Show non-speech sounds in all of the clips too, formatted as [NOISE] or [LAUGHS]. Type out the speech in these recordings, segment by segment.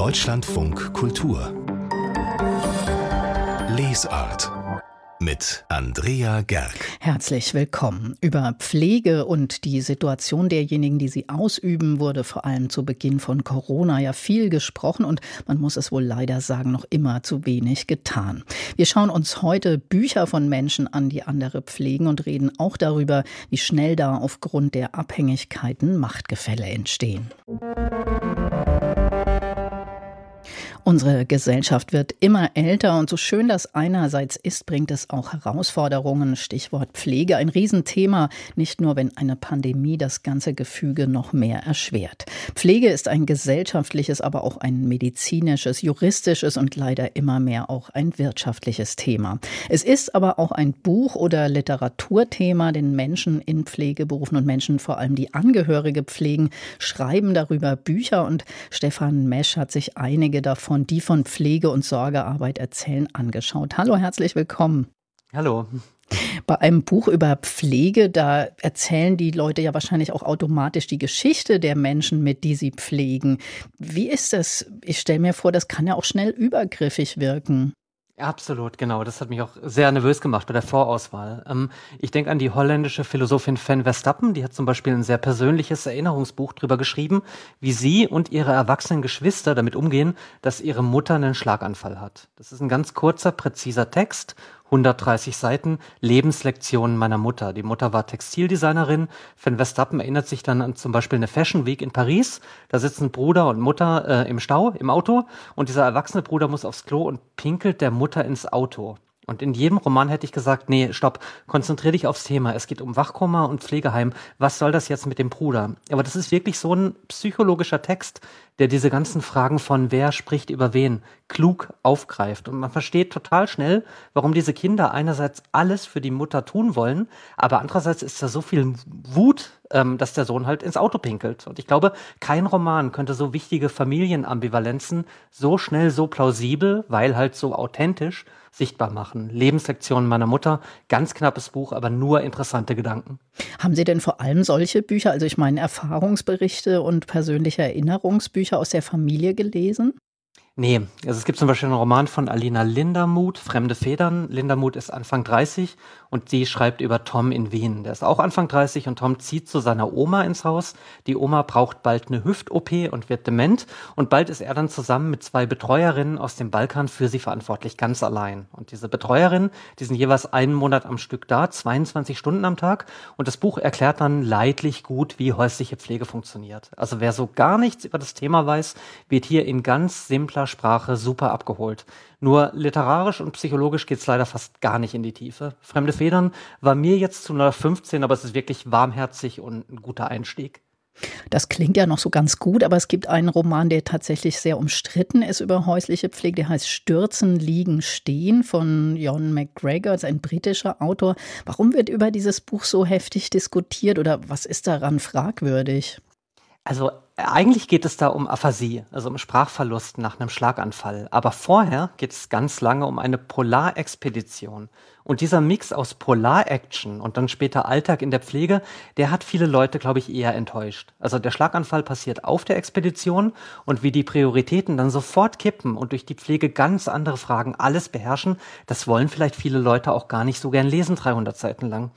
Deutschlandfunk Kultur Lesart mit Andrea Gerg. Herzlich willkommen. Über Pflege und die Situation derjenigen, die sie ausüben, wurde vor allem zu Beginn von Corona ja viel gesprochen und man muss es wohl leider sagen, noch immer zu wenig getan. Wir schauen uns heute Bücher von Menschen an, die andere pflegen und reden auch darüber, wie schnell da aufgrund der Abhängigkeiten Machtgefälle entstehen. Unsere Gesellschaft wird immer älter und so schön das einerseits ist, bringt es auch Herausforderungen. Stichwort Pflege, ein Riesenthema, nicht nur wenn eine Pandemie das ganze Gefüge noch mehr erschwert. Pflege ist ein gesellschaftliches, aber auch ein medizinisches, juristisches und leider immer mehr auch ein wirtschaftliches Thema. Es ist aber auch ein Buch- oder Literaturthema, denn Menschen in Pflegeberufen und Menschen vor allem, die Angehörige pflegen, schreiben darüber Bücher und Stefan Mesch hat sich einige davon davon, die von Pflege und Sorgearbeit erzählen, angeschaut. Hallo, herzlich willkommen. Hallo. Bei einem Buch über Pflege, da erzählen die Leute ja wahrscheinlich auch automatisch die Geschichte der Menschen mit, die sie pflegen. Wie ist das? Ich stelle mir vor, das kann ja auch schnell übergriffig wirken. Absolut, genau. Das hat mich auch sehr nervös gemacht bei der Vorauswahl. Ähm, ich denke an die holländische Philosophin Van Verstappen, die hat zum Beispiel ein sehr persönliches Erinnerungsbuch darüber geschrieben, wie sie und ihre erwachsenen Geschwister damit umgehen, dass ihre Mutter einen Schlaganfall hat. Das ist ein ganz kurzer, präziser Text 130 Seiten Lebenslektionen meiner Mutter. Die Mutter war Textildesignerin. Van Verstappen erinnert sich dann an zum Beispiel eine Fashion Week in Paris. Da sitzen Bruder und Mutter äh, im Stau, im Auto und dieser erwachsene Bruder muss aufs Klo und pinkelt der Mutter ins Auto. Und in jedem Roman hätte ich gesagt, nee, stopp, konzentrier dich aufs Thema. Es geht um Wachkoma und Pflegeheim. Was soll das jetzt mit dem Bruder? Aber das ist wirklich so ein psychologischer Text, der diese ganzen Fragen von wer spricht über wen klug aufgreift. Und man versteht total schnell, warum diese Kinder einerseits alles für die Mutter tun wollen, aber andererseits ist da so viel Wut, ähm, dass der Sohn halt ins Auto pinkelt. Und ich glaube, kein Roman könnte so wichtige Familienambivalenzen so schnell, so plausibel, weil halt so authentisch sichtbar machen. Lebenslektionen meiner Mutter, ganz knappes Buch, aber nur interessante Gedanken. Haben Sie denn vor allem solche Bücher, also ich meine Erfahrungsberichte und persönliche Erinnerungsbücher aus der Familie gelesen? Nee, also es gibt zum Beispiel einen Roman von Alina Lindermuth, Fremde Federn. Lindermuth ist Anfang 30 und sie schreibt über Tom in Wien. Der ist auch Anfang 30 und Tom zieht zu seiner Oma ins Haus. Die Oma braucht bald eine Hüft-OP und wird dement und bald ist er dann zusammen mit zwei Betreuerinnen aus dem Balkan für sie verantwortlich, ganz allein. Und diese Betreuerinnen, die sind jeweils einen Monat am Stück da, 22 Stunden am Tag und das Buch erklärt dann leidlich gut, wie häusliche Pflege funktioniert. Also wer so gar nichts über das Thema weiß, wird hier in ganz simpler Sprache super abgeholt. Nur literarisch und psychologisch geht's leider fast gar nicht in die Tiefe. Fremde Federn war mir jetzt zu 15, aber es ist wirklich warmherzig und ein guter Einstieg. Das klingt ja noch so ganz gut, aber es gibt einen Roman, der tatsächlich sehr umstritten ist über häusliche Pflege. Der heißt Stürzen, Liegen, Stehen von John McGregor, ist ein britischer Autor. Warum wird über dieses Buch so heftig diskutiert oder was ist daran fragwürdig? Also eigentlich geht es da um Aphasie, also um Sprachverlust nach einem Schlaganfall. Aber vorher geht es ganz lange um eine Polarexpedition. Und dieser Mix aus Polar-Action und dann später Alltag in der Pflege, der hat viele Leute, glaube ich, eher enttäuscht. Also der Schlaganfall passiert auf der Expedition und wie die Prioritäten dann sofort kippen und durch die Pflege ganz andere Fragen alles beherrschen, das wollen vielleicht viele Leute auch gar nicht so gern lesen, 300 Seiten lang.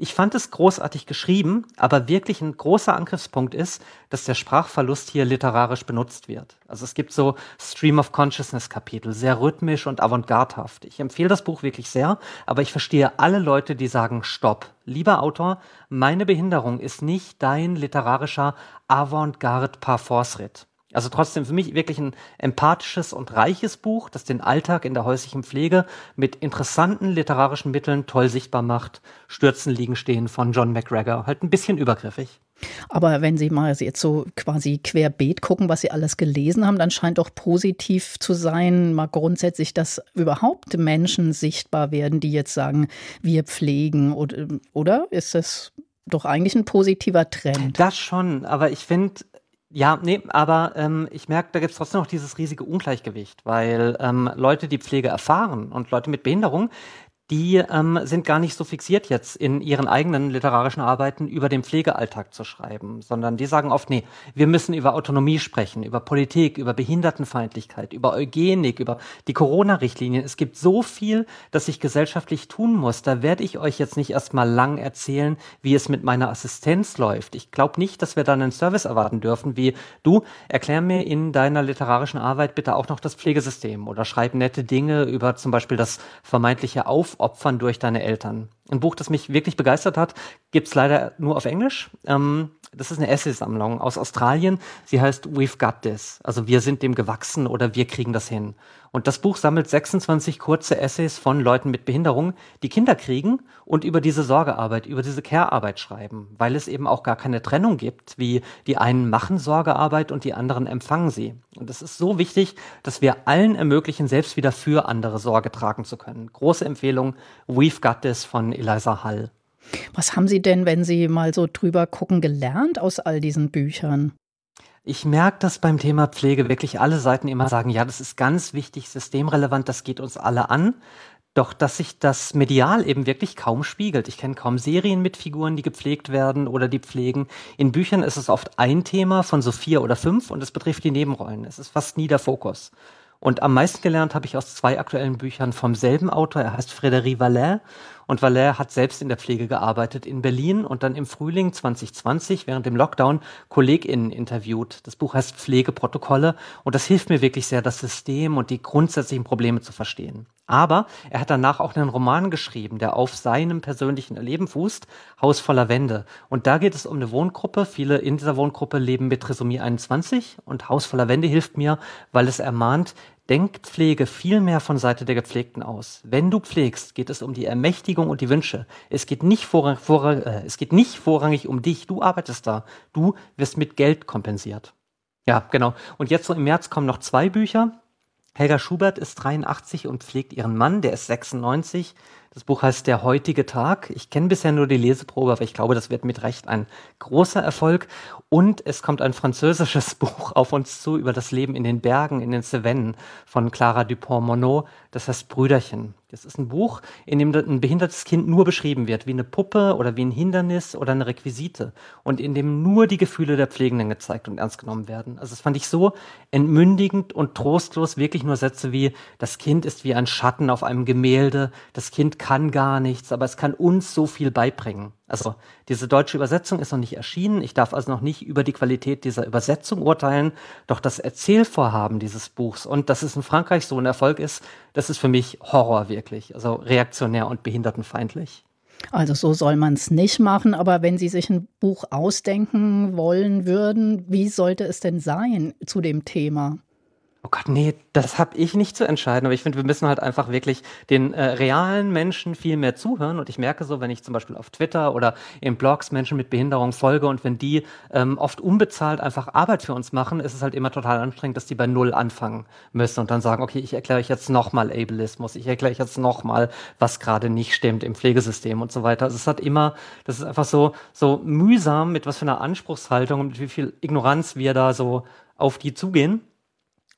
Ich fand es großartig geschrieben, aber wirklich ein großer Angriffspunkt ist, dass der Sprachverlust hier literarisch benutzt wird. Also es gibt so Stream of Consciousness Kapitel, sehr rhythmisch und avantgardehaft. Ich empfehle das Buch wirklich sehr, aber ich verstehe alle Leute, die sagen, stopp. Lieber Autor, meine Behinderung ist nicht dein literarischer Avantgarde Parforce-Ritt. Also trotzdem für mich wirklich ein empathisches und reiches Buch, das den Alltag in der häuslichen Pflege mit interessanten literarischen Mitteln toll sichtbar macht. Stürzen liegen stehen von John McGregor. Halt ein bisschen übergriffig. Aber wenn Sie mal jetzt so quasi querbeet gucken, was Sie alles gelesen haben, dann scheint doch positiv zu sein, mal grundsätzlich, dass überhaupt Menschen sichtbar werden, die jetzt sagen, wir pflegen oder, Ist das doch eigentlich ein positiver Trend? Das schon, aber ich finde, ja, nee, aber ähm, ich merke, da gibt es trotzdem noch dieses riesige Ungleichgewicht, weil ähm, Leute, die Pflege erfahren und Leute mit Behinderung, die ähm, sind gar nicht so fixiert jetzt in ihren eigenen literarischen Arbeiten über den Pflegealltag zu schreiben, sondern die sagen oft, nee, wir müssen über Autonomie sprechen, über Politik, über Behindertenfeindlichkeit, über Eugenik, über die Corona-Richtlinien. Es gibt so viel, das sich gesellschaftlich tun muss. Da werde ich euch jetzt nicht erstmal lang erzählen, wie es mit meiner Assistenz läuft. Ich glaube nicht, dass wir dann einen Service erwarten dürfen, wie du, erklär mir in deiner literarischen Arbeit bitte auch noch das Pflegesystem oder schreib nette Dinge über zum Beispiel das vermeintliche Auf aufopfern durch deine Eltern. Ein Buch, das mich wirklich begeistert hat, gibt's leider nur auf Englisch. Ähm, das ist eine Essaysammlung aus Australien. Sie heißt We've Got This. Also wir sind dem gewachsen oder wir kriegen das hin. Und das Buch sammelt 26 kurze Essays von Leuten mit Behinderung, die Kinder kriegen und über diese Sorgearbeit, über diese Care-Arbeit schreiben, weil es eben auch gar keine Trennung gibt, wie die einen machen Sorgearbeit und die anderen empfangen sie. Und es ist so wichtig, dass wir allen ermöglichen, selbst wieder für andere Sorge tragen zu können. Große Empfehlung, We've Got This von Eliza Hall. Was haben Sie denn, wenn Sie mal so drüber gucken, gelernt aus all diesen Büchern? Ich merke, dass beim Thema Pflege wirklich alle Seiten immer sagen, ja, das ist ganz wichtig, systemrelevant, das geht uns alle an. Doch dass sich das medial eben wirklich kaum spiegelt. Ich kenne kaum Serien mit Figuren, die gepflegt werden oder die pflegen. In Büchern ist es oft ein Thema von so vier oder fünf und es betrifft die Nebenrollen. Es ist fast nie der Fokus. Und am meisten gelernt habe ich aus zwei aktuellen Büchern vom selben Autor. Er heißt Frédéric Vallet und Valère hat selbst in der Pflege gearbeitet in Berlin und dann im Frühling 2020 während dem Lockdown KollegInnen interviewt. Das Buch heißt Pflegeprotokolle und das hilft mir wirklich sehr, das System und die grundsätzlichen Probleme zu verstehen. Aber er hat danach auch einen Roman geschrieben, der auf seinem persönlichen Erleben fußt, Haus voller Wände. Und da geht es um eine Wohngruppe. Viele in dieser Wohngruppe leben mit Trisomie 21 und Haus voller Wände hilft mir, weil es ermahnt, denkt Pflege viel mehr von Seite der Gepflegten aus. Wenn du pflegst, geht es um die Ermächtigung und die Wünsche. Es geht nicht, vorrang, vorrang, äh, es geht nicht vorrangig um dich. Du arbeitest da. Du wirst mit Geld kompensiert. Ja, genau. Und jetzt so im März kommen noch zwei Bücher. Helga Schubert ist 83 und pflegt ihren Mann, der ist 96. Das Buch heißt Der heutige Tag. Ich kenne bisher nur die Leseprobe, aber ich glaube, das wird mit Recht ein großer Erfolg. Und es kommt ein französisches [LAUGHS] Buch auf uns zu über das Leben in den Bergen, in den Cevennen von Clara Dupont-Monod. Das heißt Brüderchen. Das ist ein Buch, in dem ein behindertes Kind nur beschrieben wird, wie eine Puppe oder wie ein Hindernis oder eine Requisite. Und in dem nur die Gefühle der Pflegenden gezeigt und ernst genommen werden. Also das fand ich so entmündigend und trostlos. Wirklich nur Sätze wie, das Kind ist wie ein Schatten auf einem Gemälde. Das Kind kann gar nichts, aber es kann uns so viel beibringen. Also diese deutsche Übersetzung ist noch nicht erschienen. Ich darf also noch nicht über die Qualität dieser Übersetzung urteilen. Doch das Erzählvorhaben dieses Buchs und dass es in Frankreich so ein Erfolg ist, das ist für mich Horror wirklich. Also reaktionär und behindertenfeindlich. Also so soll man es nicht machen, aber wenn Sie sich ein Buch ausdenken wollen würden, wie sollte es denn sein zu dem Thema? Oh Gott, nee, das habe ich nicht zu entscheiden. Aber ich finde, wir müssen halt einfach wirklich den äh, realen Menschen viel mehr zuhören. Und ich merke so, wenn ich zum Beispiel auf Twitter oder in Blogs Menschen mit Behinderung folge und wenn die ähm, oft unbezahlt einfach Arbeit für uns machen, ist es halt immer total anstrengend, dass die bei Null anfangen müssen und dann sagen, okay, ich erkläre euch jetzt nochmal Ableismus, ich erkläre euch jetzt nochmal, was gerade nicht stimmt im Pflegesystem und so weiter. Also es hat immer, das ist einfach so, so mühsam, mit was für einer Anspruchshaltung und mit wie viel Ignoranz wir da so auf die zugehen.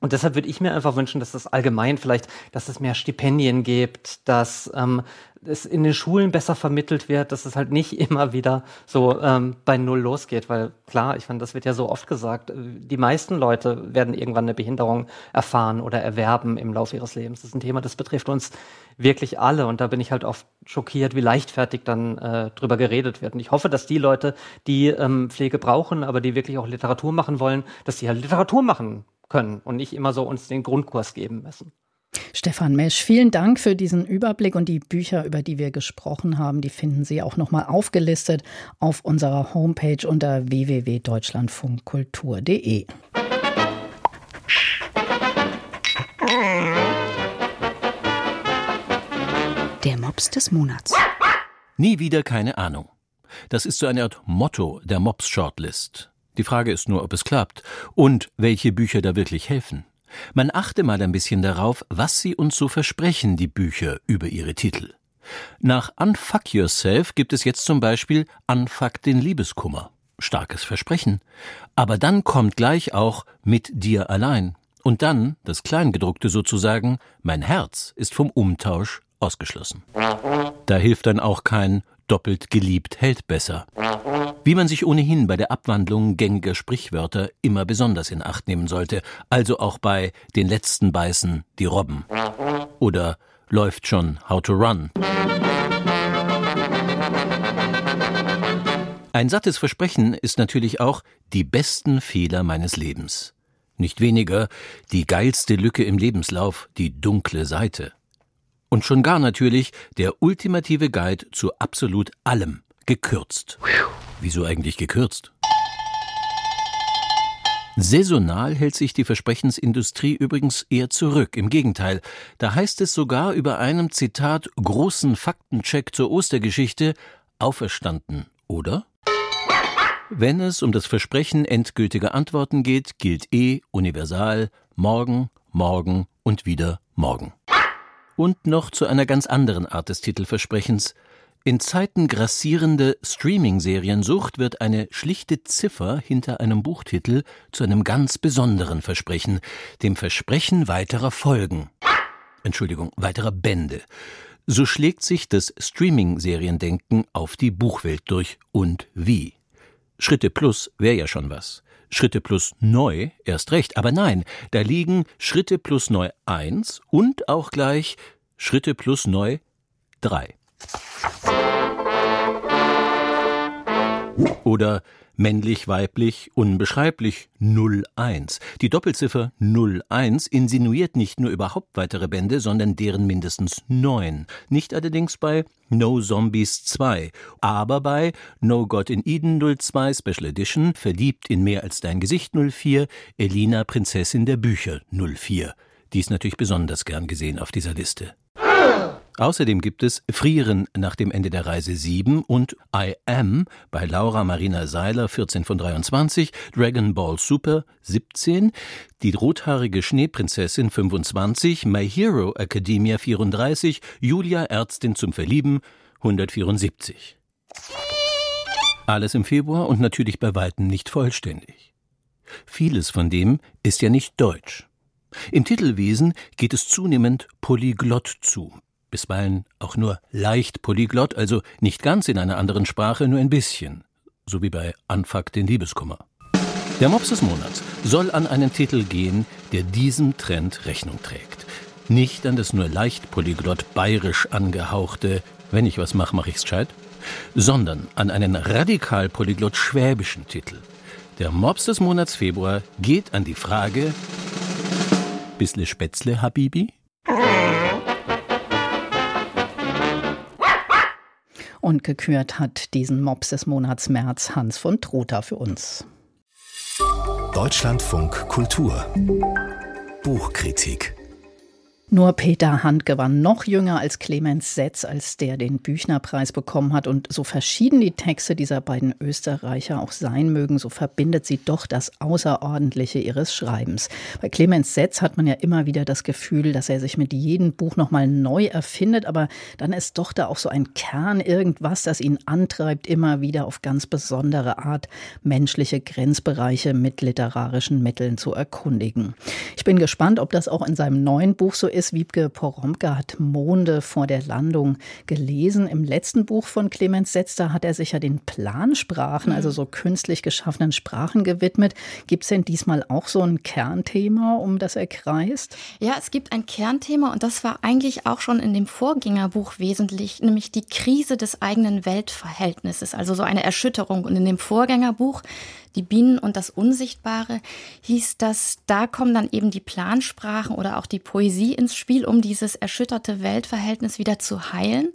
Und deshalb würde ich mir einfach wünschen, dass das allgemein vielleicht, dass es mehr Stipendien gibt, dass ähm, es in den Schulen besser vermittelt wird, dass es halt nicht [LAUGHS] immer wieder so ähm, bei Null losgeht. Weil klar, ich fand, das wird ja so oft gesagt, äh, die meisten Leute werden irgendwann eine Behinderung erfahren oder erwerben im Laufe ihres Lebens. Das ist ein Thema, das betrifft uns wirklich alle. Und da bin ich halt oft schockiert, wie leichtfertig dann äh, drüber geredet wird. Und ich hoffe, dass die Leute, die ähm, Pflege brauchen, aber die wirklich auch Literatur machen wollen, dass sie halt Literatur machen können und nicht immer so uns den Grundkurs geben müssen. Stefan Mesch, vielen Dank für diesen Überblick und die Bücher, über die wir gesprochen haben, die finden Sie auch nochmal aufgelistet auf unserer Homepage unter www.deutschlandfunkkultur.de. Der Mops des Monats. Nie wieder keine Ahnung. Das ist so eine Art Motto der Mops Shortlist. Die Frage ist nur, ob es klappt und welche Bücher da wirklich helfen. Man achte mal ein bisschen darauf, was sie uns so versprechen, die Bücher über ihre Titel. Nach Unfuck Yourself gibt es jetzt zum Beispiel Unfuck den Liebeskummer. Starkes Versprechen. Aber dann kommt gleich auch mit dir allein. Und dann, das Kleingedruckte sozusagen, mein Herz ist vom Umtausch ausgeschlossen. Da hilft dann auch kein doppelt geliebt hält besser. Wie man sich ohnehin bei der Abwandlung gängiger Sprichwörter immer besonders in Acht nehmen sollte, also auch bei den letzten beißen die Robben. Oder läuft schon How to Run. Ein sattes Versprechen ist natürlich auch die besten Fehler meines Lebens. Nicht weniger die geilste Lücke im Lebenslauf, die dunkle Seite. Und schon gar natürlich der ultimative Guide zu absolut allem, gekürzt. Wieso eigentlich gekürzt? Saisonal hält sich die Versprechensindustrie übrigens eher zurück. Im Gegenteil, da heißt es sogar über einem Zitat großen Faktencheck zur Ostergeschichte auferstanden, oder? Wenn es um das Versprechen endgültiger Antworten geht, gilt eh universal morgen, morgen und wieder morgen. Und noch zu einer ganz anderen Art des Titelversprechens. In Zeiten grassierende Streaming-Seriensucht wird eine schlichte Ziffer hinter einem Buchtitel zu einem ganz besonderen Versprechen, dem Versprechen weiterer Folgen. Entschuldigung, weiterer Bände. So schlägt sich das Streaming-Seriendenken auf die Buchwelt durch und wie. Schritte plus wäre ja schon was. Schritte plus neu erst recht. Aber nein, da liegen Schritte plus neu eins und auch gleich Schritte plus neu drei. Oder männlich, weiblich, unbeschreiblich 01. Die Doppelziffer 01 insinuiert nicht nur überhaupt weitere Bände, sondern deren mindestens neun. Nicht allerdings bei No Zombies 2, aber bei No God in Eden 02 Special Edition, Verliebt in mehr als dein Gesicht 04, Elina Prinzessin der Bücher 04. Die ist natürlich besonders gern gesehen auf dieser Liste. Außerdem gibt es Frieren nach dem Ende der Reise 7 und I Am bei Laura Marina Seiler 14 von 23, Dragon Ball Super 17, Die rothaarige Schneeprinzessin 25, My Hero Academia 34, Julia Ärztin zum Verlieben 174. Alles im Februar und natürlich bei weitem nicht vollständig. Vieles von dem ist ja nicht deutsch. Im Titelwesen geht es zunehmend polyglott zu, bisweilen auch nur leicht polyglott, also nicht ganz in einer anderen Sprache, nur ein bisschen, so wie bei Anfuck den Liebeskummer. Der Mops des Monats soll an einen Titel gehen, der diesem Trend Rechnung trägt. Nicht an das nur leicht polyglott bayerisch angehauchte, wenn ich was mach, mach ich's gescheit, sondern an einen radikal polyglott schwäbischen Titel. Der Mops des Monats Februar geht an die Frage Bissle Spätzle, Habibi? Und gekürt hat diesen Mops des Monats März Hans von Trotha für uns. Deutschlandfunk Kultur Buchkritik nur Peter Handke war noch jünger als Clemens Setz, als der den Büchnerpreis bekommen hat. Und so verschieden die Texte dieser beiden Österreicher auch sein mögen, so verbindet sie doch das Außerordentliche ihres Schreibens. Bei Clemens Setz hat man ja immer wieder das Gefühl, dass er sich mit jedem Buch nochmal neu erfindet. Aber dann ist doch da auch so ein Kern irgendwas, das ihn antreibt, immer wieder auf ganz besondere Art menschliche Grenzbereiche mit literarischen Mitteln zu erkundigen. Ich bin gespannt, ob das auch in seinem neuen Buch so ist ist, Wiebke Poromka hat Monde vor der Landung gelesen. Im letzten Buch von Clemens Setzter hat er sich ja den Plansprachen, also so künstlich geschaffenen Sprachen gewidmet. Gibt es denn diesmal auch so ein Kernthema, um das er kreist? Ja, es gibt ein Kernthema und das war eigentlich auch schon in dem Vorgängerbuch wesentlich, nämlich die Krise des eigenen Weltverhältnisses, also so eine Erschütterung. Und in dem Vorgängerbuch die Bienen und das Unsichtbare, hieß das, da kommen dann eben die Plansprachen oder auch die Poesie ins Spiel, um dieses erschütterte Weltverhältnis wieder zu heilen.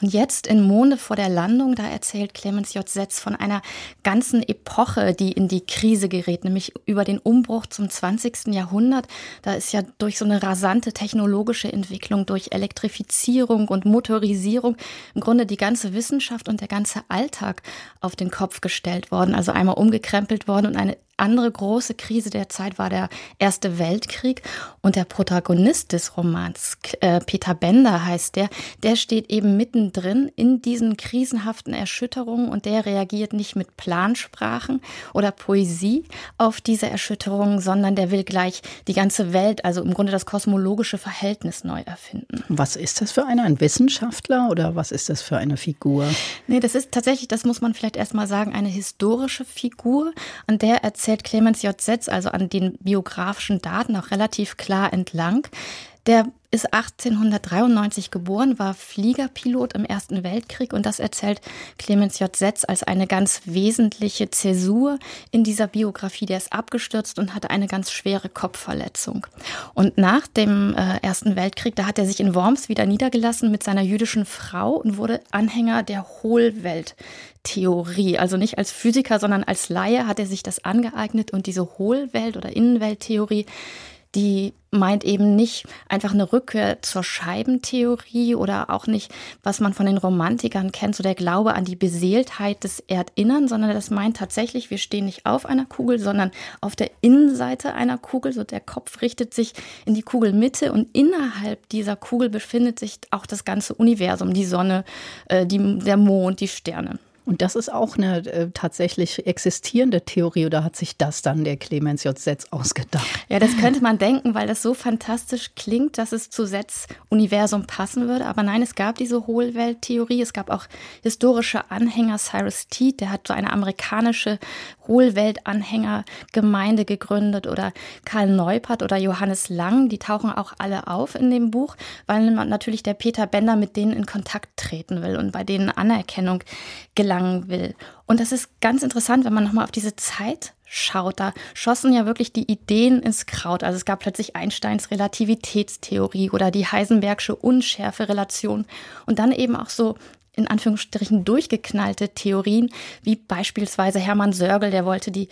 Und jetzt in Monde vor der Landung, da erzählt Clemens J. Setz von einer ganzen Epoche, die in die Krise gerät, nämlich über den Umbruch zum 20. Jahrhundert. Da ist ja durch so eine rasante technologische Entwicklung, durch Elektrifizierung und Motorisierung im Grunde die ganze Wissenschaft und der ganze Alltag auf den Kopf gestellt worden. Also einmal umgekrempelt worden und eine andere große Krise der Zeit war der Erste Weltkrieg. Und der Protagonist des Romans, äh, Peter Bender heißt der, der steht eben mittendrin in diesen krisenhaften Erschütterungen und der reagiert nicht mit Plansprachen oder Poesie auf diese Erschütterungen, sondern der will gleich die ganze Welt, also im Grunde das kosmologische Verhältnis neu erfinden. Was ist das für einer? Ein Wissenschaftler oder was ist das für eine Figur? Nee, das ist tatsächlich, das muss man vielleicht erstmal sagen, eine historische Figur. An der erzählt Clemens J. Setz, also an den biografischen Daten auch relativ klar entlang. Der ist 1893 geboren, war Fliegerpilot im Ersten Weltkrieg und das erzählt Clemens J. Setz als eine ganz wesentliche Zäsur in dieser Biografie. Der ist abgestürzt und hatte eine ganz schwere Kopfverletzung. Und nach dem äh, Ersten Weltkrieg, da hat er sich in Worms wieder niedergelassen mit seiner jüdischen Frau und wurde Anhänger der Hohlwelttheorie. Also nicht als Physiker, sondern als Laie hat er sich das angeeignet und diese Hohlwelt- oder Innenwelttheorie die meint eben nicht einfach eine Rückkehr zur Scheibentheorie oder auch nicht, was man von den Romantikern kennt, so der Glaube an die Beseeltheit des Erdinnern, sondern das meint tatsächlich, wir stehen nicht auf einer Kugel, sondern auf der Innenseite einer Kugel, so der Kopf richtet sich in die Kugelmitte und innerhalb dieser Kugel befindet sich auch das ganze Universum, die Sonne, äh, die, der Mond, die Sterne. Und das ist auch eine äh, tatsächlich existierende Theorie oder hat sich das dann der Clemens J. Setz ausgedacht? Ja, das könnte man denken, weil das so fantastisch klingt, dass es zu Setz Universum passen würde. Aber nein, es gab diese Hohlwelttheorie. Es gab auch historische Anhänger. Cyrus Teed, der hat so eine amerikanische Hohlweltanhängergemeinde gegründet oder Karl Neupert oder Johannes Lang. Die tauchen auch alle auf in dem Buch, weil natürlich der Peter Bender mit denen in Kontakt treten will und bei denen Anerkennung gelangt gelangen will. Und das ist ganz interessant, wenn man nochmal auf diese Zeit schaut. Da schossen ja wirklich die Ideen ins Kraut. Also es gab plötzlich Einsteins Relativitätstheorie oder die Heisenbergsche Unschärfe-Relation und dann eben auch so in Anführungsstrichen durchgeknallte Theorien, wie beispielsweise Hermann Sörgel, der wollte die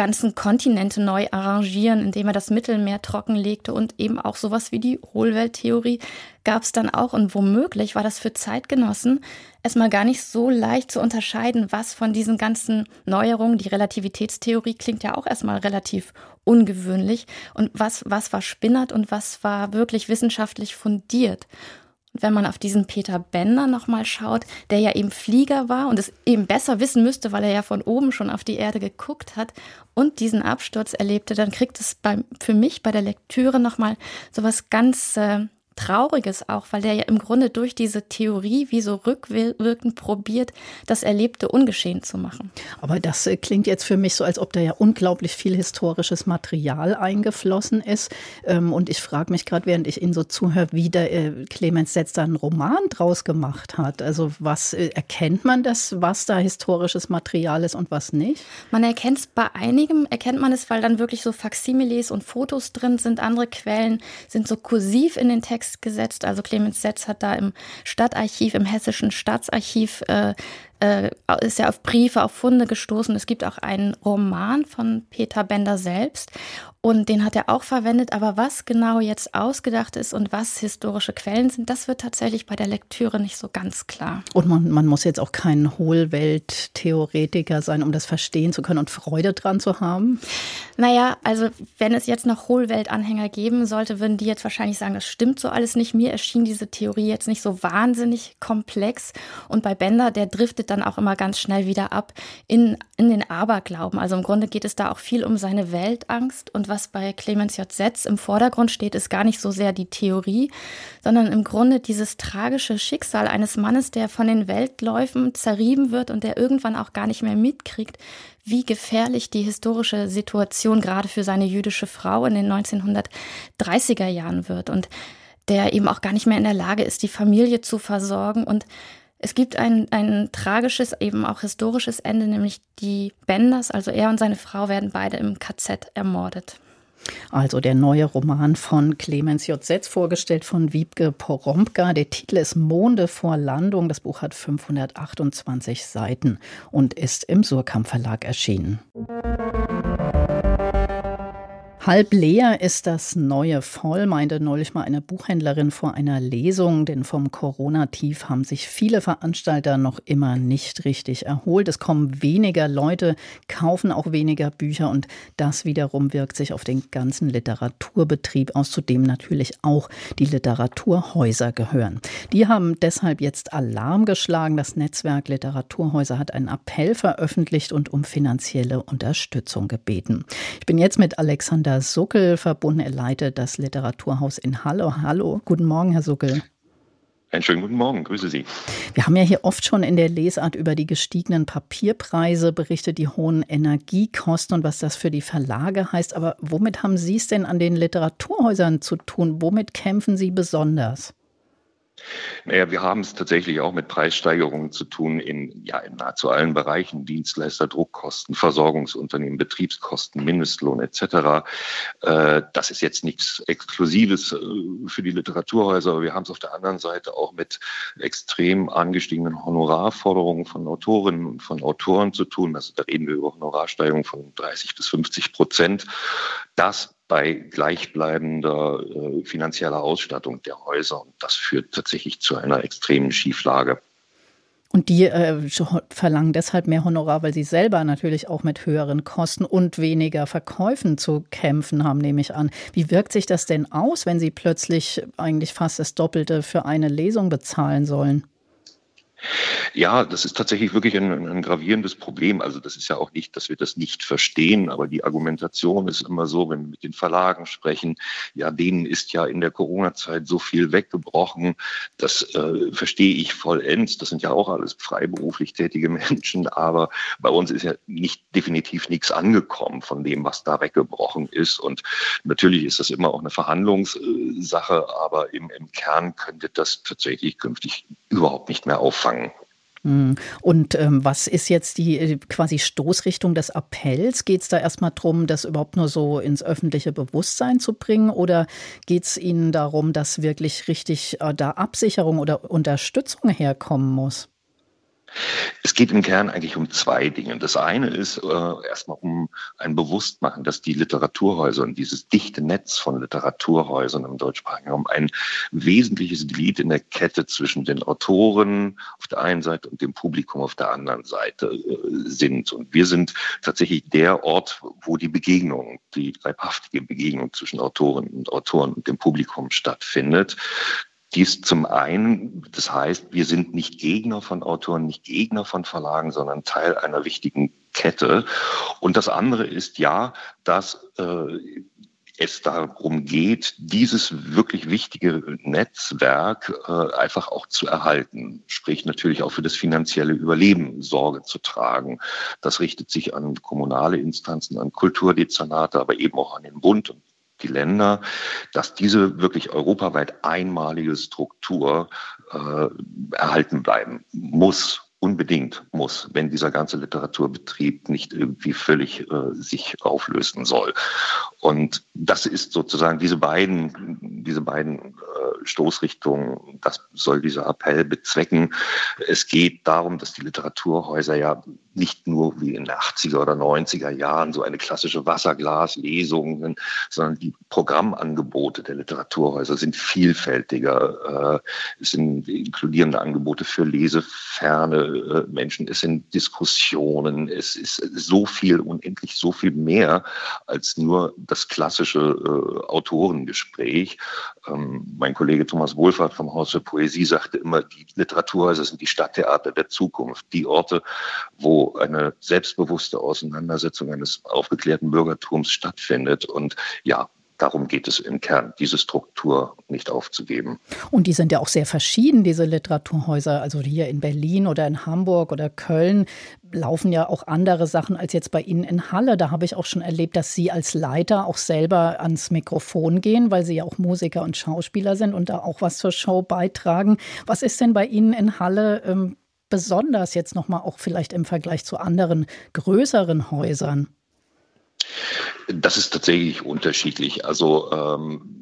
ganzen Kontinente neu arrangieren, indem er das Mittelmeer trockenlegte und eben auch sowas wie die Hohlwelttheorie gab es dann auch. Und womöglich war das für Zeitgenossen erstmal gar nicht so leicht zu unterscheiden, was von diesen ganzen Neuerungen, die Relativitätstheorie klingt ja auch erstmal relativ ungewöhnlich und was was war spinnert und was war wirklich wissenschaftlich fundiert wenn man auf diesen Peter Bender nochmal schaut, der ja eben Flieger war und es eben besser wissen müsste, weil er ja von oben schon auf die Erde geguckt hat und diesen Absturz erlebte, dann kriegt es bei, für mich bei der Lektüre nochmal so was ganz äh, Trauriges auch, weil der ja im Grunde durch diese Theorie wie so rückwirkend probiert, das Erlebte ungeschehen zu machen. Aber das äh, klingt jetzt für mich so, als ob da ja unglaublich viel historisches Material eingeflossen ist. Ähm, und ich frage mich gerade, während ich Ihnen so zuhöre, wie der äh, Clemens Setz da einen Roman draus gemacht hat. Also was äh, erkennt man das, was da historisches Material ist und was nicht? Man erkennt es bei einigem, erkennt man es, weil dann wirklich so Faximiles und Fotos drin sind. Andere Quellen sind so kursiv in den Texten gesetzt. Also Clemens Setz hat da im Stadtarchiv, im hessischen Staatsarchiv äh, äh, ist ja auf Briefe, auf Funde gestoßen. Es gibt auch einen Roman von Peter Bender selbst und den hat er auch verwendet. Aber was genau jetzt ausgedacht ist und was historische Quellen sind, das wird tatsächlich bei der Lektüre nicht so ganz klar. Und man, man muss jetzt auch kein Hohlwelt-Theoretiker sein, um das verstehen zu können und Freude dran zu haben? Naja, also wenn es jetzt noch Hohlwelt-Anhänger geben sollte, würden die jetzt wahrscheinlich sagen, das stimmt so alles nicht. Mir erschien diese Theorie jetzt nicht so wahnsinnig komplex. Und bei Bender, der driftet dann auch immer ganz schnell wieder ab in, in den Aberglauben. Also im Grunde geht es da auch viel um seine Weltangst. Und was bei Clemens J. Setz im Vordergrund steht, ist gar nicht so sehr die Theorie, sondern im Grunde dieses tragische Schicksal eines Mannes, der von den Weltläufen zerrieben wird und der irgendwann auch gar nicht mehr mitkriegt, wie gefährlich die historische Situation gerade für seine jüdische Frau in den 1930er Jahren wird und der eben auch gar nicht mehr in der Lage ist, die Familie zu versorgen und es gibt ein, ein tragisches, eben auch historisches Ende, nämlich die Benders, also er und seine Frau werden beide im KZ ermordet. Also der neue Roman von Clemens J. Setz, vorgestellt von Wiebke Poromka. Der Titel ist Monde vor Landung. Das Buch hat 528 Seiten und ist im Surkamp Verlag erschienen. Halb leer ist das neue voll, meinte neulich mal eine Buchhändlerin vor einer Lesung, denn vom Corona-Tief haben sich viele Veranstalter noch immer nicht richtig erholt. Es kommen weniger Leute, kaufen auch weniger Bücher und das wiederum wirkt sich auf den ganzen Literaturbetrieb aus, zu dem natürlich auch die Literaturhäuser gehören. Die haben deshalb jetzt Alarm geschlagen. Das Netzwerk Literaturhäuser hat einen Appell veröffentlicht und um finanzielle Unterstützung gebeten. Ich bin jetzt mit Alexander Peter Suckel verbunden. Er leitet das Literaturhaus in Halle. Hallo, guten Morgen, Herr Suckel. Einen schönen guten Morgen, grüße Sie. Wir haben ja hier oft schon in der Lesart über die gestiegenen Papierpreise berichtet, die hohen Energiekosten und was das für die Verlage heißt. Aber womit haben Sie es denn an den Literaturhäusern zu tun? Womit kämpfen Sie besonders? Naja, wir haben es tatsächlich auch mit Preissteigerungen zu tun in, ja, in nahezu allen Bereichen, Dienstleister, Druckkosten, Versorgungsunternehmen, Betriebskosten, Mindestlohn etc. Äh, das ist jetzt nichts Exklusives äh, für die Literaturhäuser, aber wir haben es auf der anderen Seite auch mit extrem angestiegenen Honorarforderungen von Autorinnen und von Autoren zu tun. Also da reden wir über Honorarsteigerungen von 30 bis 50 Prozent. Das bei gleichbleibender äh, finanzieller Ausstattung der Häuser. Und das führt tatsächlich zu einer extremen Schieflage. Und die äh, verlangen deshalb mehr Honorar, weil sie selber natürlich auch mit höheren Kosten und weniger Verkäufen zu kämpfen haben, nehme ich an. Wie wirkt sich das denn aus, wenn sie plötzlich eigentlich fast das Doppelte für eine Lesung bezahlen sollen? Ja, das ist tatsächlich wirklich ein, ein, gravierendes Problem. Also das ist ja auch nicht, dass wir das nicht verstehen, aber die Argumentation ist immer so, wenn wir mit den Verlagen sprechen, ja, denen ist ja in der Corona-Zeit so viel weggebrochen. Das äh, verstehe ich vollends. Das sind ja auch alles freiberuflich tätige [LAUGHS] Menschen, aber bei uns ist ja nicht definitiv nichts angekommen von dem, was da weggebrochen ist. Und natürlich ist das immer auch eine Verhandlungssache, aber im, im Kern könnte das tatsächlich künftig überhaupt nicht mehr auffangen. Hm. Und ähm, was ist jetzt die äh, quasi Stoßrichtung des Appells? Geht es da erstmal darum, das überhaupt nur so ins öffentliche Bewusstsein zu bringen? Oder geht es Ihnen darum, dass wirklich richtig äh, da Absicherung oder Unterstützung herkommen muss? Es geht im Kern eigentlich um zwei Dinge. Das eine ist äh, erstmal um ein Bewusstmachen, dass die Literaturhäuser und dieses dichte Netz von Literaturhäusern im deutschsprachigen Raum ein wesentliches Glied in der Kette zwischen den Autoren auf der einen Seite und dem Publikum auf der anderen Seite äh, sind. Und wir sind tatsächlich der Ort, wo die Begegnung, die leibhaftige Begegnung zwischen Autoren und Autoren und dem Publikum stattfindet. Dies zum einen, das heißt, wir sind nicht Gegner von Autoren, nicht Gegner von Verlagen, sondern Teil einer wichtigen Kette. Und das andere ist ja, dass äh, es darum geht, dieses wirklich wichtige Netzwerk äh, einfach auch zu erhalten, sprich natürlich auch für das finanzielle Überleben Sorge zu tragen. Das richtet sich an kommunale Instanzen, an Kulturdezernate, aber eben auch an den Bund und die Länder, dass diese wirklich europaweit einmalige Struktur äh, erhalten bleiben muss unbedingt muss, wenn dieser ganze Literaturbetrieb nicht irgendwie völlig äh, sich auflösen soll. Und das ist sozusagen diese beiden, diese beiden äh, Stoßrichtungen, das soll dieser Appell bezwecken. Es geht darum, dass die Literaturhäuser ja nicht nur wie in den 80er oder 90er Jahren so eine klassische Wasserglaslesung, sondern die Programmangebote der Literaturhäuser sind vielfältiger. Äh, es sind inkludierende Angebote für Leseferne äh, Menschen, es sind Diskussionen, es ist so viel, unendlich so viel mehr als nur das klassische äh, Autorengespräch. Ähm, mein Kollege Thomas Wohlfahrt vom Haus für Poesie sagte immer, die Literaturhäuser sind die Stadttheater der Zukunft, die Orte, wo eine selbstbewusste Auseinandersetzung eines aufgeklärten Bürgertums stattfindet. Und ja, Darum geht es im Kern, diese Struktur nicht aufzugeben. Und die sind ja auch sehr verschieden, diese Literaturhäuser. Also hier in Berlin oder in Hamburg oder Köln laufen ja auch andere Sachen als jetzt bei Ihnen in Halle. Da habe ich auch schon erlebt, dass Sie als Leiter auch selber ans Mikrofon gehen, weil Sie ja auch Musiker und Schauspieler sind und da auch was zur Show beitragen. Was ist denn bei Ihnen in Halle ähm, besonders jetzt nochmal auch vielleicht im Vergleich zu anderen größeren Häusern? Das ist tatsächlich unterschiedlich. Also ähm,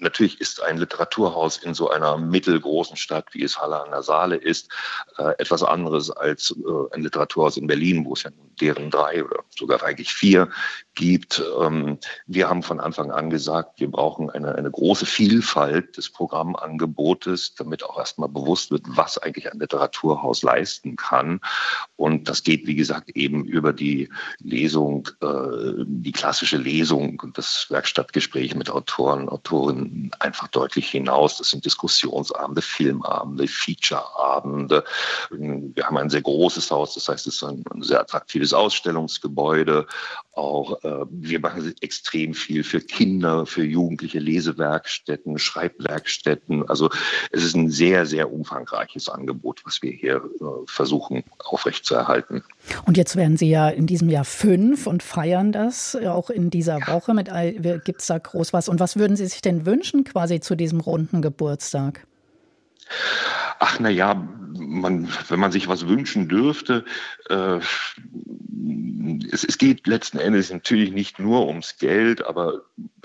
natürlich ist ein Literaturhaus in so einer mittelgroßen Stadt, wie es Halle an der Saale ist, äh, etwas anderes als äh, ein Literaturhaus in Berlin, wo es ja deren drei oder sogar eigentlich vier gibt. Ähm, wir haben von Anfang an gesagt, wir brauchen eine, eine große Vielfalt des Programmangebotes, damit auch erstmal bewusst wird, was eigentlich ein Literaturhaus leisten kann. Und das geht, wie gesagt, eben über die Lesung, äh, die klassische Lesung und das Werkstattgespräch mit Autoren, Autorinnen einfach deutlich hinaus. Das sind Diskussionsabende, Filmabende, Featureabende. Wir haben ein sehr großes Haus, das heißt, es ist ein, sehr attraktives Ausstellungsgebäude. Auch äh, wir machen extrem viel für Kinder, für jugendliche Lesewerkstätten, Schreibwerkstätten. Also es ist ein sehr, sehr umfangreiches Angebot, was wir hier äh, versuchen aufrechtzuerhalten. Und jetzt werden Sie ja in diesem Jahr fünf und feiern das auch in dieser Woche. Mit gibt es da groß was? Und was würden Sie sich denn wünschen quasi zu diesem runden Geburtstag? Ach na ja, man, wenn man sich was wünschen dürfte, äh, es, es geht letzten Endes natürlich nicht nur ums Geld, aber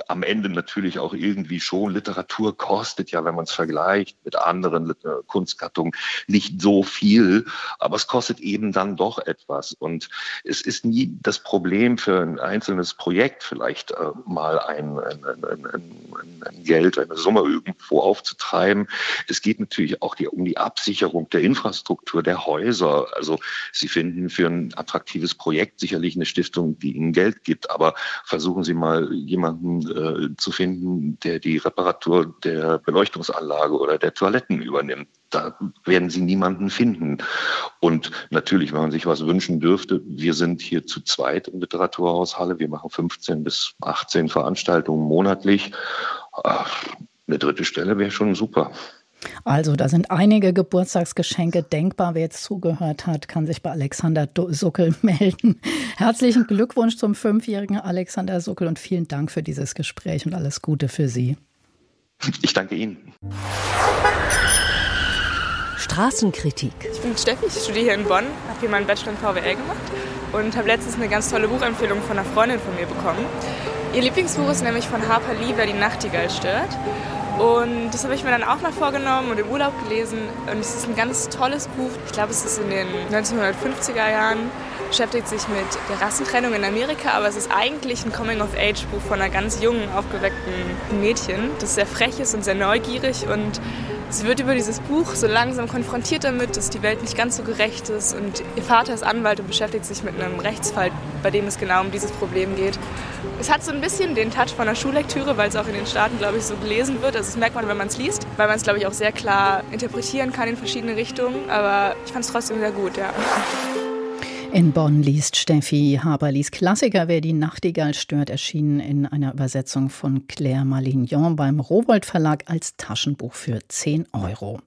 am Ende natürlich auch irgendwie schon. Literatur kostet ja, wenn man es vergleicht mit anderen Kunstgattungen, nicht so viel, aber es kostet eben dann doch etwas. Und es ist nie das Problem für ein einzelnes Projekt, vielleicht äh, mal ein, ein, ein, ein, Geld, eine Summe irgendwo aufzutreiben. Es geht natürlich auch die, um die Absicherung der Infrastruktur, der Häuser. Also Sie finden für ein attraktives Projekt sicherlich eine Stiftung, die Ihnen Geld gibt, aber versuchen Sie mal jemanden äh, zu finden, der die Reparatur der Beleuchtungsanlage oder der Toiletten übernimmt. Da werden Sie niemanden finden. Und natürlich, wenn man sich was wünschen dürfte, wir sind hier zu zweit im Literaturhaus Halle. Wir machen 15 bis 18 Veranstaltungen monatlich. Eine dritte Stelle wäre schon super. Also, da sind einige Geburtstagsgeschenke denkbar. Wer jetzt zugehört hat, kann sich bei Alexander Suckel [LAUGHS] melden. Herzlichen Glückwunsch zum fünfjährigen Alexander Suckel und vielen Dank für dieses Gespräch und alles Gute für Sie. Ich danke Ihnen. Straßenkritik. Ich bin Steffi, ich studiere hier in Bonn, habe hier meinen Bachelor in VWL gemacht und habe letztens eine ganz tolle Buchempfehlung von einer Freundin von mir bekommen. Ihr Lieblingsbuch ist nämlich von Harper Lee, Wer die Nachtigall stört. Und das habe ich mir dann auch mal vorgenommen und im Urlaub gelesen. Und es ist ein ganz tolles Buch. Ich glaube, es ist in den 1950er Jahren, beschäftigt sich mit der Rassentrennung in Amerika, aber es ist eigentlich ein Coming-of-Age-Buch von einer ganz jungen, aufgeweckten Mädchen, das sehr frech ist und sehr neugierig und Sie wird über dieses Buch so langsam konfrontiert damit, dass die Welt nicht ganz so gerecht ist. Und ihr Vater ist Anwalt und beschäftigt sich mit einem Rechtsfall, bei dem es genau um dieses Problem geht. Es hat so ein bisschen den Touch von einer Schullektüre, weil es auch in den Staaten, glaube ich, so gelesen wird. Also das merkt man, wenn man es liest, weil man es, glaube ich, auch sehr klar interpretieren kann in verschiedene Richtungen. Aber ich fand es trotzdem sehr gut, ja. In Bonn liest Steffi Haberlies Klassiker Wer die Nachtigall stört, erschienen in einer Übersetzung von Claire Malignon beim Rowold Verlag als Taschenbuch für 10 Euro.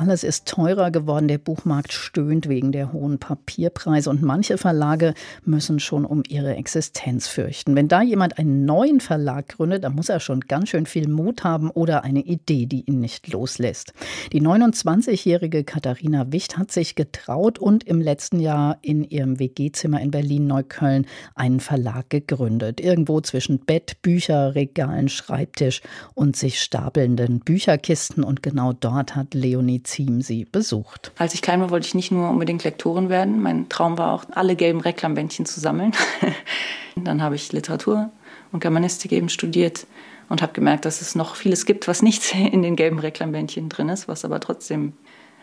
Alles ist teurer geworden. Der Buchmarkt stöhnt wegen der hohen Papierpreise und manche Verlage müssen schon um ihre Existenz fürchten. Wenn da jemand einen neuen Verlag gründet, dann muss er schon ganz schön viel Mut haben oder eine Idee, die ihn nicht loslässt. Die 29-jährige Katharina Wicht hat sich getraut und im letzten Jahr in ihrem WG-Zimmer in Berlin-Neukölln einen Verlag gegründet. Irgendwo zwischen Bett, Bücher, Regalen, Schreibtisch und sich stapelnden Bücherkisten. Und genau dort hat Leonie Team Sie besucht. Als ich klein war, wollte ich nicht nur unbedingt Lektorin werden. Mein Traum war auch, alle gelben Reklambändchen zu sammeln. [LAUGHS] Dann habe ich Literatur und Germanistik eben studiert und habe gemerkt, dass es noch vieles gibt, was nicht [LAUGHS] in den gelben Reklambändchen drin ist, was aber trotzdem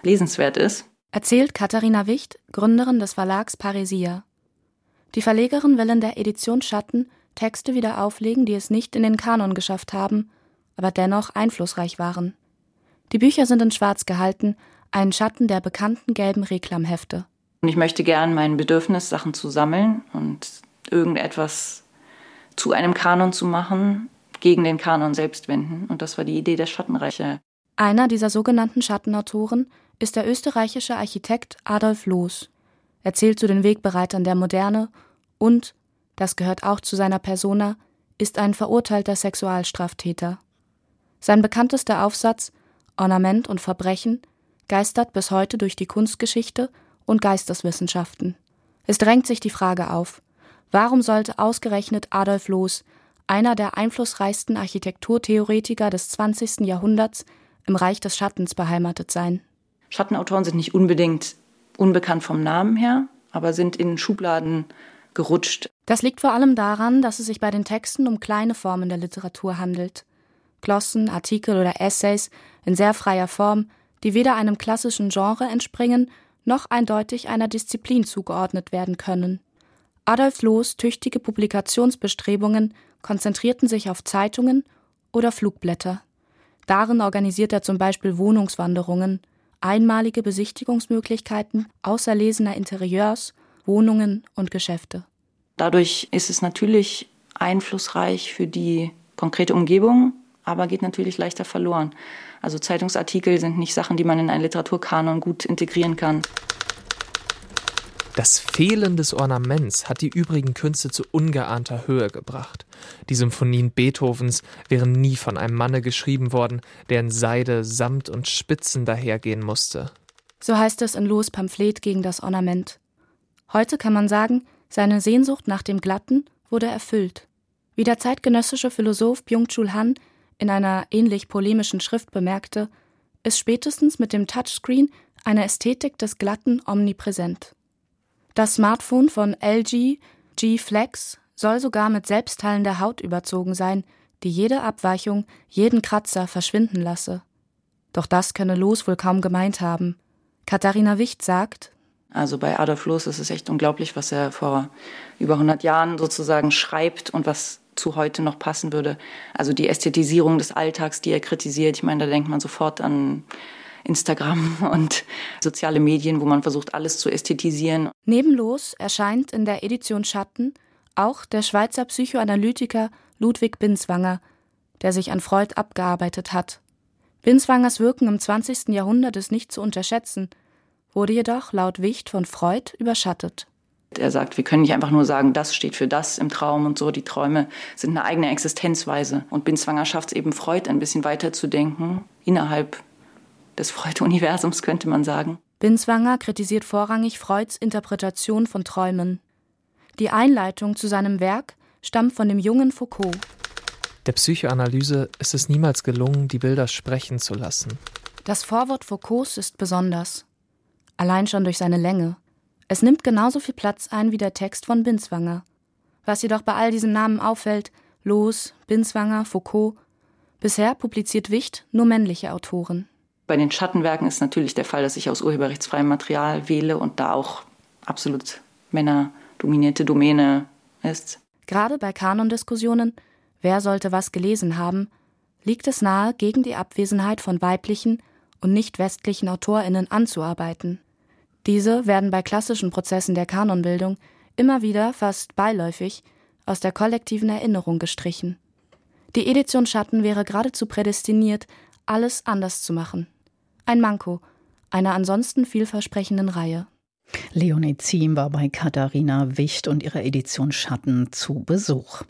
lesenswert ist. Erzählt Katharina Wicht, Gründerin des Verlags Paresia. Die Verlegerin will in der Edition Schatten Texte wieder auflegen, die es nicht in den Kanon geschafft haben, aber dennoch einflussreich waren. Die Bücher sind in Schwarz gehalten, ein Schatten der bekannten gelben Reklamhefte. Und ich möchte gern mein Bedürfnis, Sachen zu sammeln und irgendetwas zu einem Kanon zu machen, gegen den Kanon selbst wenden. Und das war die Idee der Schattenreiche. Einer dieser sogenannten Schattenautoren ist der österreichische Architekt Adolf Loos. Er zählt zu den Wegbereitern der Moderne und, das gehört auch zu seiner Persona, ist ein verurteilter Sexualstraftäter. Sein bekanntester Aufsatz Ornament und Verbrechen geistert bis heute durch die Kunstgeschichte und Geisteswissenschaften. Es drängt sich die Frage auf, warum sollte ausgerechnet Adolf Loos einer der einflussreichsten Architekturtheoretiker des 20. Jahrhunderts, im Reich des Schattens beheimatet sein. Schattenautoren sind nicht unbedingt unbekannt vom Namen her, aber sind in Schubladen gerutscht. Das liegt vor allem daran, dass es sich bei den Texten um kleine Formen der Literatur handelt. Glossen, Artikel oder Essays in sehr freier Form, die weder einem klassischen Genre entspringen, noch eindeutig einer Disziplin zugeordnet werden können. Adolf Loos tüchtige Publikationsbestrebungen konzentrierten sich auf Zeitungen oder Flugblätter. Darin organisiert er zum Beispiel Wohnungswanderungen, einmalige Besichtigungsmöglichkeiten auserlesener Interieurs, Wohnungen und Geschäfte. Dadurch ist es natürlich einflussreich für die konkrete Umgebung, aber geht natürlich leichter verloren. Also Zeitungsartikel sind nicht Sachen, die man in einen Literaturkanon gut integrieren kann. Das Fehlen des Ornaments hat die übrigen Künste zu ungeahnter Höhe gebracht. Die Symphonien Beethovens wären nie von einem Manne geschrieben worden, der in Seide, Samt und Spitzen dahergehen musste. So heißt es in Loos Pamphlet gegen das Ornament. Heute kann man sagen, seine Sehnsucht nach dem Glatten wurde erfüllt. Wie der zeitgenössische Philosoph Byung-Chul Han in einer ähnlich polemischen Schrift bemerkte, ist spätestens mit dem Touchscreen eine Ästhetik des Glatten omnipräsent. Das Smartphone von LG G Flex soll sogar mit selbstheilender Haut überzogen sein, die jede Abweichung, jeden Kratzer verschwinden lasse. Doch das könne Los wohl kaum gemeint haben. Katharina Wicht sagt, also bei Adolf Loos ist es echt unglaublich, was er vor über 100 Jahren sozusagen schreibt und was zu heute noch passen würde. Also die Ästhetisierung des Alltags, die er kritisiert. Ich meine, da denkt man sofort an Instagram [LAUGHS] und soziale Medien, wo man versucht, alles zu ästhetisieren. Nebenlos erscheint in der Edition Schatten auch der Schweizer Psychoanalytiker Ludwig Binswanger, der sich an Freud abgearbeitet hat. Binswangers Wirken im 20. Jahrhundert ist nicht zu unterschätzen, wurde jedoch laut Wicht von Freud überschattet. Er sagt, wir können nicht einfach nur sagen, das steht für das im Traum und so. Die Träume sind eine eigene Existenzweise. Und Binswanger schafft es eben, Freud ein bisschen weiterzudenken, innerhalb des Freud-Universums, könnte man sagen. Binswanger kritisiert vorrangig Freuds Interpretation von Träumen. Die Einleitung zu seinem Werk stammt von dem jungen Foucault. Der Psychoanalyse ist es niemals gelungen, die Bilder sprechen zu lassen. Das Vorwort Foucaults ist besonders. Allein schon durch seine Länge. Es nimmt genauso viel Platz ein wie der Text von Binswanger. Was jedoch bei all diesen Namen auffällt, Loos, Binswanger, Foucault, bisher publiziert Wicht nur männliche Autoren. Bei den Schattenwerken ist natürlich der Fall, dass ich aus urheberrechtsfreiem Material wähle und da auch absolut männerdominierte Domäne ist. Gerade bei Kanondiskussionen, wer sollte was gelesen haben, liegt es nahe, gegen die Abwesenheit von weiblichen und nicht westlichen AutorInnen anzuarbeiten. Diese werden bei klassischen Prozessen der Kanonbildung immer wieder fast beiläufig aus der kollektiven Erinnerung gestrichen. Die Edition Schatten wäre geradezu prädestiniert, alles anders zu machen ein Manko einer ansonsten vielversprechenden Reihe. Leonie Ziem war bei Katharina Wicht und ihrer Edition Schatten zu Besuch.